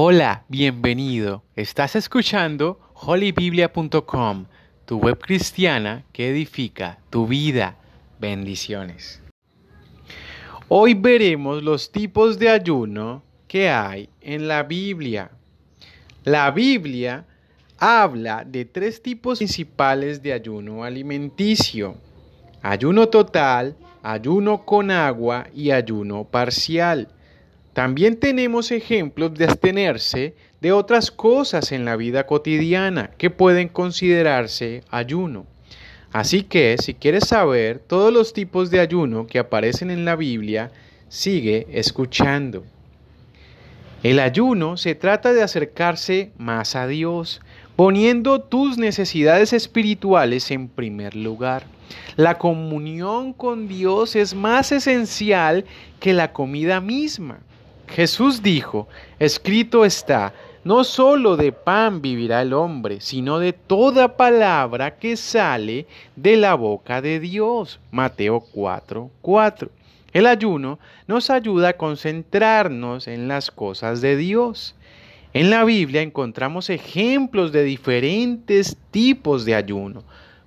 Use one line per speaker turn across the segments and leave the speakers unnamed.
Hola, bienvenido. Estás escuchando holybiblia.com, tu web cristiana que edifica tu vida. Bendiciones. Hoy veremos los tipos de ayuno que hay en la Biblia. La Biblia habla de tres tipos principales de ayuno alimenticio. Ayuno total, ayuno con agua y ayuno parcial. También tenemos ejemplos de abstenerse de otras cosas en la vida cotidiana que pueden considerarse ayuno. Así que si quieres saber todos los tipos de ayuno que aparecen en la Biblia, sigue escuchando. El ayuno se trata de acercarse más a Dios, poniendo tus necesidades espirituales en primer lugar. La comunión con Dios es más esencial que la comida misma. Jesús dijo, escrito está, no solo de pan vivirá el hombre, sino de toda palabra que sale de la boca de Dios. Mateo 4, 4. El ayuno nos ayuda a concentrarnos en las cosas de Dios. En la Biblia encontramos ejemplos de diferentes tipos de ayuno.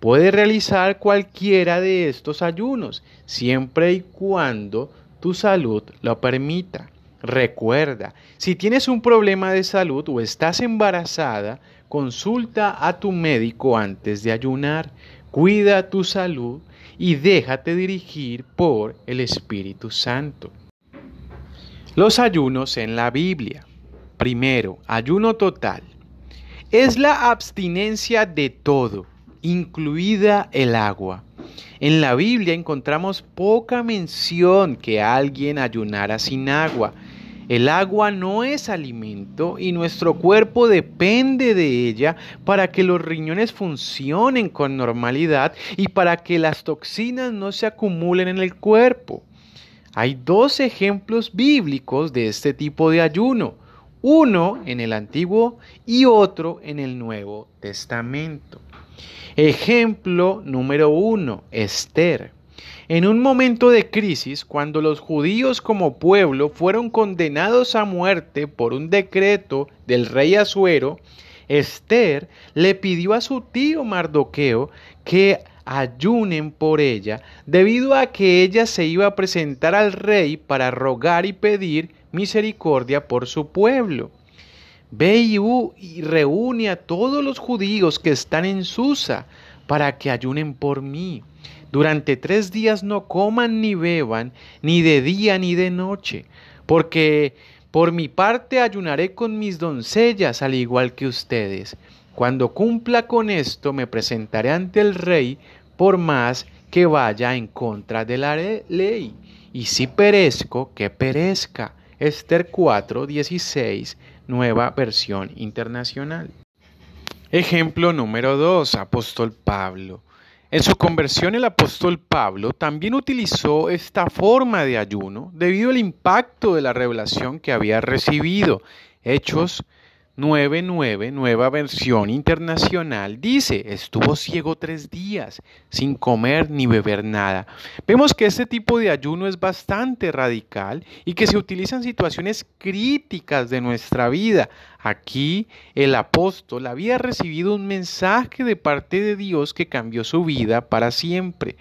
Puede realizar cualquiera de estos ayunos, siempre y cuando tu salud lo permita. Recuerda, si tienes un problema de salud o estás embarazada, consulta a tu médico antes de ayunar. Cuida tu salud y déjate dirigir por el Espíritu Santo. Los ayunos en la Biblia. Primero, ayuno total. Es la abstinencia de todo, incluida el agua. En la Biblia encontramos poca mención que alguien ayunara sin agua. El agua no es alimento y nuestro cuerpo depende de ella para que los riñones funcionen con normalidad y para que las toxinas no se acumulen en el cuerpo. Hay dos ejemplos bíblicos de este tipo de ayuno, uno en el Antiguo y otro en el Nuevo Testamento. Ejemplo número uno, Esther. En un momento de crisis, cuando los judíos como pueblo fueron condenados a muerte por un decreto del rey Asuero, Esther le pidió a su tío Mardoqueo que ayunen por ella, debido a que ella se iba a presentar al rey para rogar y pedir misericordia por su pueblo. Ve y reúne a todos los judíos que están en Susa para que ayunen por mí. Durante tres días no coman ni beban, ni de día ni de noche, porque por mi parte ayunaré con mis doncellas al igual que ustedes. Cuando cumpla con esto me presentaré ante el rey por más que vaya en contra de la ley. Y si perezco, que perezca. Esther 4, 16, nueva versión internacional. Ejemplo número 2, apóstol Pablo. En su conversión el apóstol Pablo también utilizó esta forma de ayuno debido al impacto de la revelación que había recibido. Hechos 9.9, nueva versión internacional, dice, estuvo ciego tres días, sin comer ni beber nada. Vemos que este tipo de ayuno es bastante radical y que se utiliza en situaciones críticas de nuestra vida. Aquí el apóstol había recibido un mensaje de parte de Dios que cambió su vida para siempre.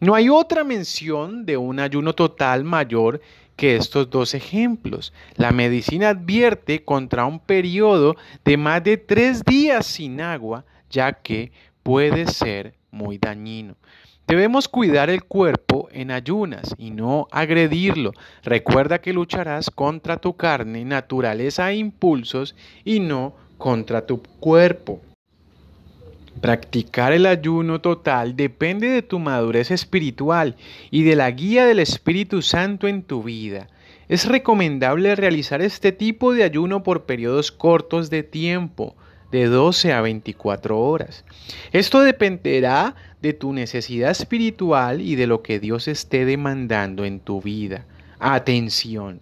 No hay otra mención de un ayuno total mayor que estos dos ejemplos. La medicina advierte contra un periodo de más de tres días sin agua, ya que puede ser muy dañino. Debemos cuidar el cuerpo en ayunas y no agredirlo. Recuerda que lucharás contra tu carne, naturaleza e impulsos y no contra tu cuerpo. Practicar el ayuno total depende de tu madurez espiritual y de la guía del Espíritu Santo en tu vida. Es recomendable realizar este tipo de ayuno por periodos cortos de tiempo, de 12 a 24 horas. Esto dependerá de tu necesidad espiritual y de lo que Dios esté demandando en tu vida. Atención.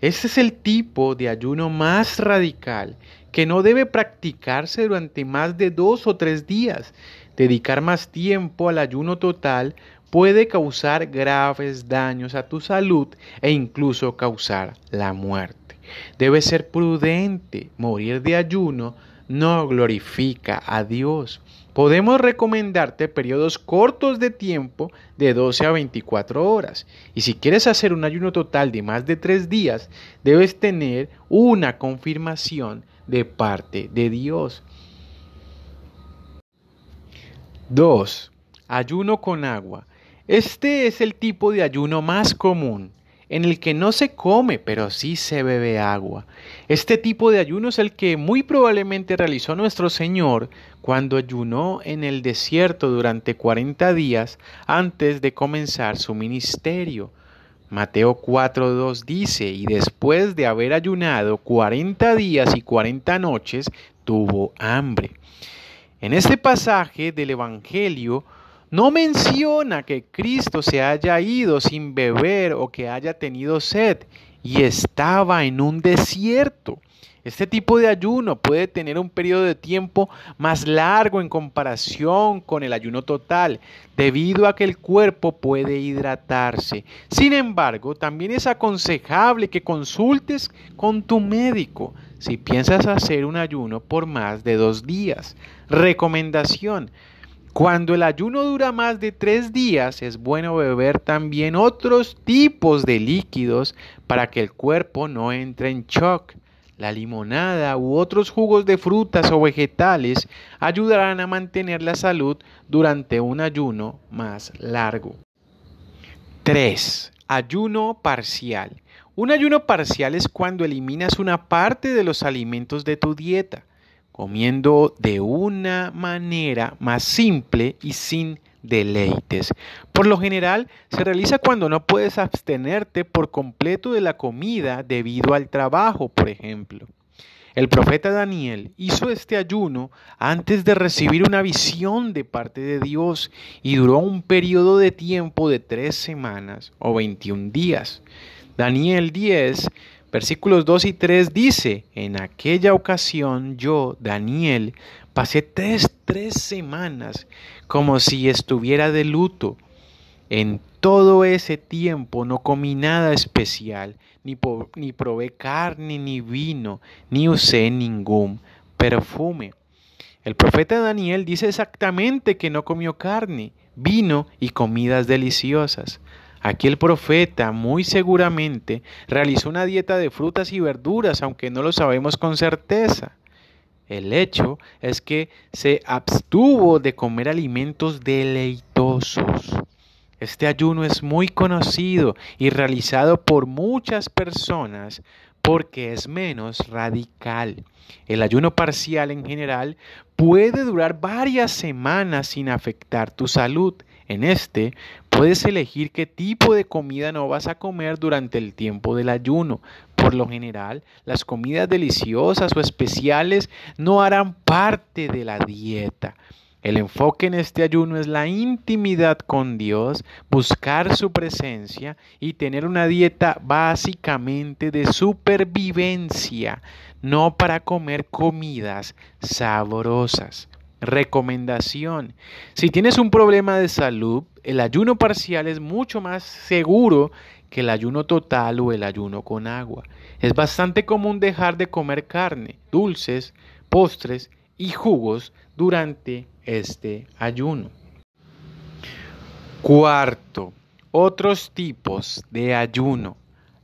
Este es el tipo de ayuno más radical que no debe practicarse durante más de dos o tres días. Dedicar más tiempo al ayuno total puede causar graves daños a tu salud e incluso causar la muerte. Debe ser prudente. Morir de ayuno no glorifica a Dios. Podemos recomendarte periodos cortos de tiempo de 12 a 24 horas. Y si quieres hacer un ayuno total de más de 3 días, debes tener una confirmación de parte de Dios. 2. Ayuno con agua. Este es el tipo de ayuno más común en el que no se come, pero sí se bebe agua. Este tipo de ayuno es el que muy probablemente realizó nuestro Señor cuando ayunó en el desierto durante 40 días antes de comenzar su ministerio. Mateo 4.2 dice, y después de haber ayunado 40 días y 40 noches, tuvo hambre. En este pasaje del Evangelio, no menciona que Cristo se haya ido sin beber o que haya tenido sed y estaba en un desierto. Este tipo de ayuno puede tener un periodo de tiempo más largo en comparación con el ayuno total, debido a que el cuerpo puede hidratarse. Sin embargo, también es aconsejable que consultes con tu médico si piensas hacer un ayuno por más de dos días. Recomendación. Cuando el ayuno dura más de tres días, es bueno beber también otros tipos de líquidos para que el cuerpo no entre en shock. La limonada u otros jugos de frutas o vegetales ayudarán a mantener la salud durante un ayuno más largo. 3. Ayuno parcial. Un ayuno parcial es cuando eliminas una parte de los alimentos de tu dieta comiendo de una manera más simple y sin deleites. Por lo general se realiza cuando no puedes abstenerte por completo de la comida debido al trabajo, por ejemplo. El profeta Daniel hizo este ayuno antes de recibir una visión de parte de Dios y duró un periodo de tiempo de tres semanas o 21 días. Daniel 10 Versículos 2 y 3 dice, en aquella ocasión yo, Daniel, pasé tres, semanas como si estuviera de luto. En todo ese tiempo no comí nada especial, ni, ni probé carne ni vino, ni usé ningún perfume. El profeta Daniel dice exactamente que no comió carne, vino y comidas deliciosas. Aquí el profeta muy seguramente realizó una dieta de frutas y verduras, aunque no lo sabemos con certeza. El hecho es que se abstuvo de comer alimentos deleitosos. Este ayuno es muy conocido y realizado por muchas personas porque es menos radical. El ayuno parcial en general puede durar varias semanas sin afectar tu salud. En este puedes elegir qué tipo de comida no vas a comer durante el tiempo del ayuno. Por lo general, las comidas deliciosas o especiales no harán parte de la dieta. El enfoque en este ayuno es la intimidad con Dios, buscar su presencia y tener una dieta básicamente de supervivencia, no para comer comidas sabrosas. Recomendación. Si tienes un problema de salud, el ayuno parcial es mucho más seguro que el ayuno total o el ayuno con agua. Es bastante común dejar de comer carne, dulces, postres y jugos durante este ayuno. Cuarto, otros tipos de ayuno.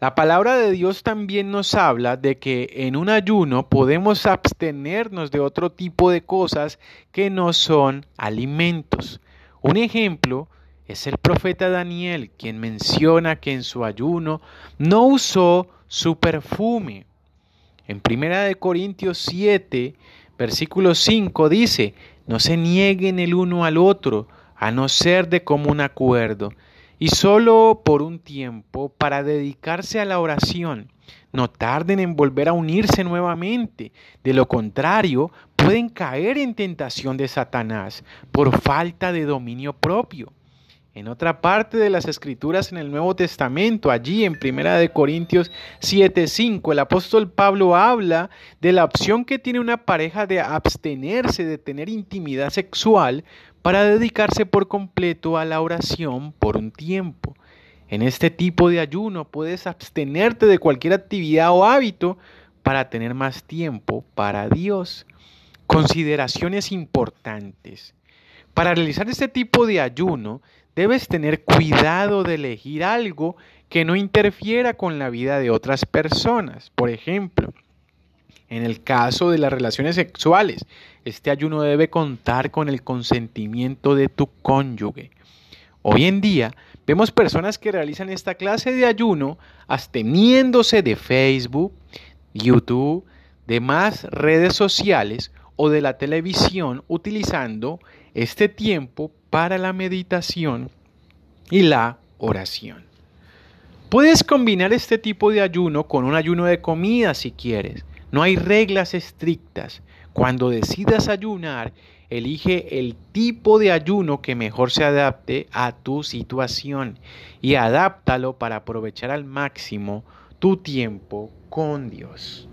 La palabra de Dios también nos habla de que en un ayuno podemos abstenernos de otro tipo de cosas que no son alimentos. Un ejemplo es el profeta Daniel, quien menciona que en su ayuno no usó su perfume. En 1 Corintios 7, versículo 5 dice, no se nieguen el uno al otro, a no ser de común acuerdo y solo por un tiempo para dedicarse a la oración. No tarden en volver a unirse nuevamente. De lo contrario, pueden caer en tentación de Satanás por falta de dominio propio. En otra parte de las escrituras en el Nuevo Testamento, allí en Primera de Corintios 7:5, el apóstol Pablo habla de la opción que tiene una pareja de abstenerse de tener intimidad sexual para dedicarse por completo a la oración por un tiempo. En este tipo de ayuno puedes abstenerte de cualquier actividad o hábito para tener más tiempo para Dios. Consideraciones importantes. Para realizar este tipo de ayuno, debes tener cuidado de elegir algo que no interfiera con la vida de otras personas. Por ejemplo, en el caso de las relaciones sexuales, este ayuno debe contar con el consentimiento de tu cónyuge. Hoy en día vemos personas que realizan esta clase de ayuno absteniéndose de Facebook, YouTube, demás redes sociales o de la televisión utilizando este tiempo para la meditación y la oración. Puedes combinar este tipo de ayuno con un ayuno de comida si quieres. No hay reglas estrictas. Cuando decidas ayunar, elige el tipo de ayuno que mejor se adapte a tu situación y adáptalo para aprovechar al máximo tu tiempo con Dios.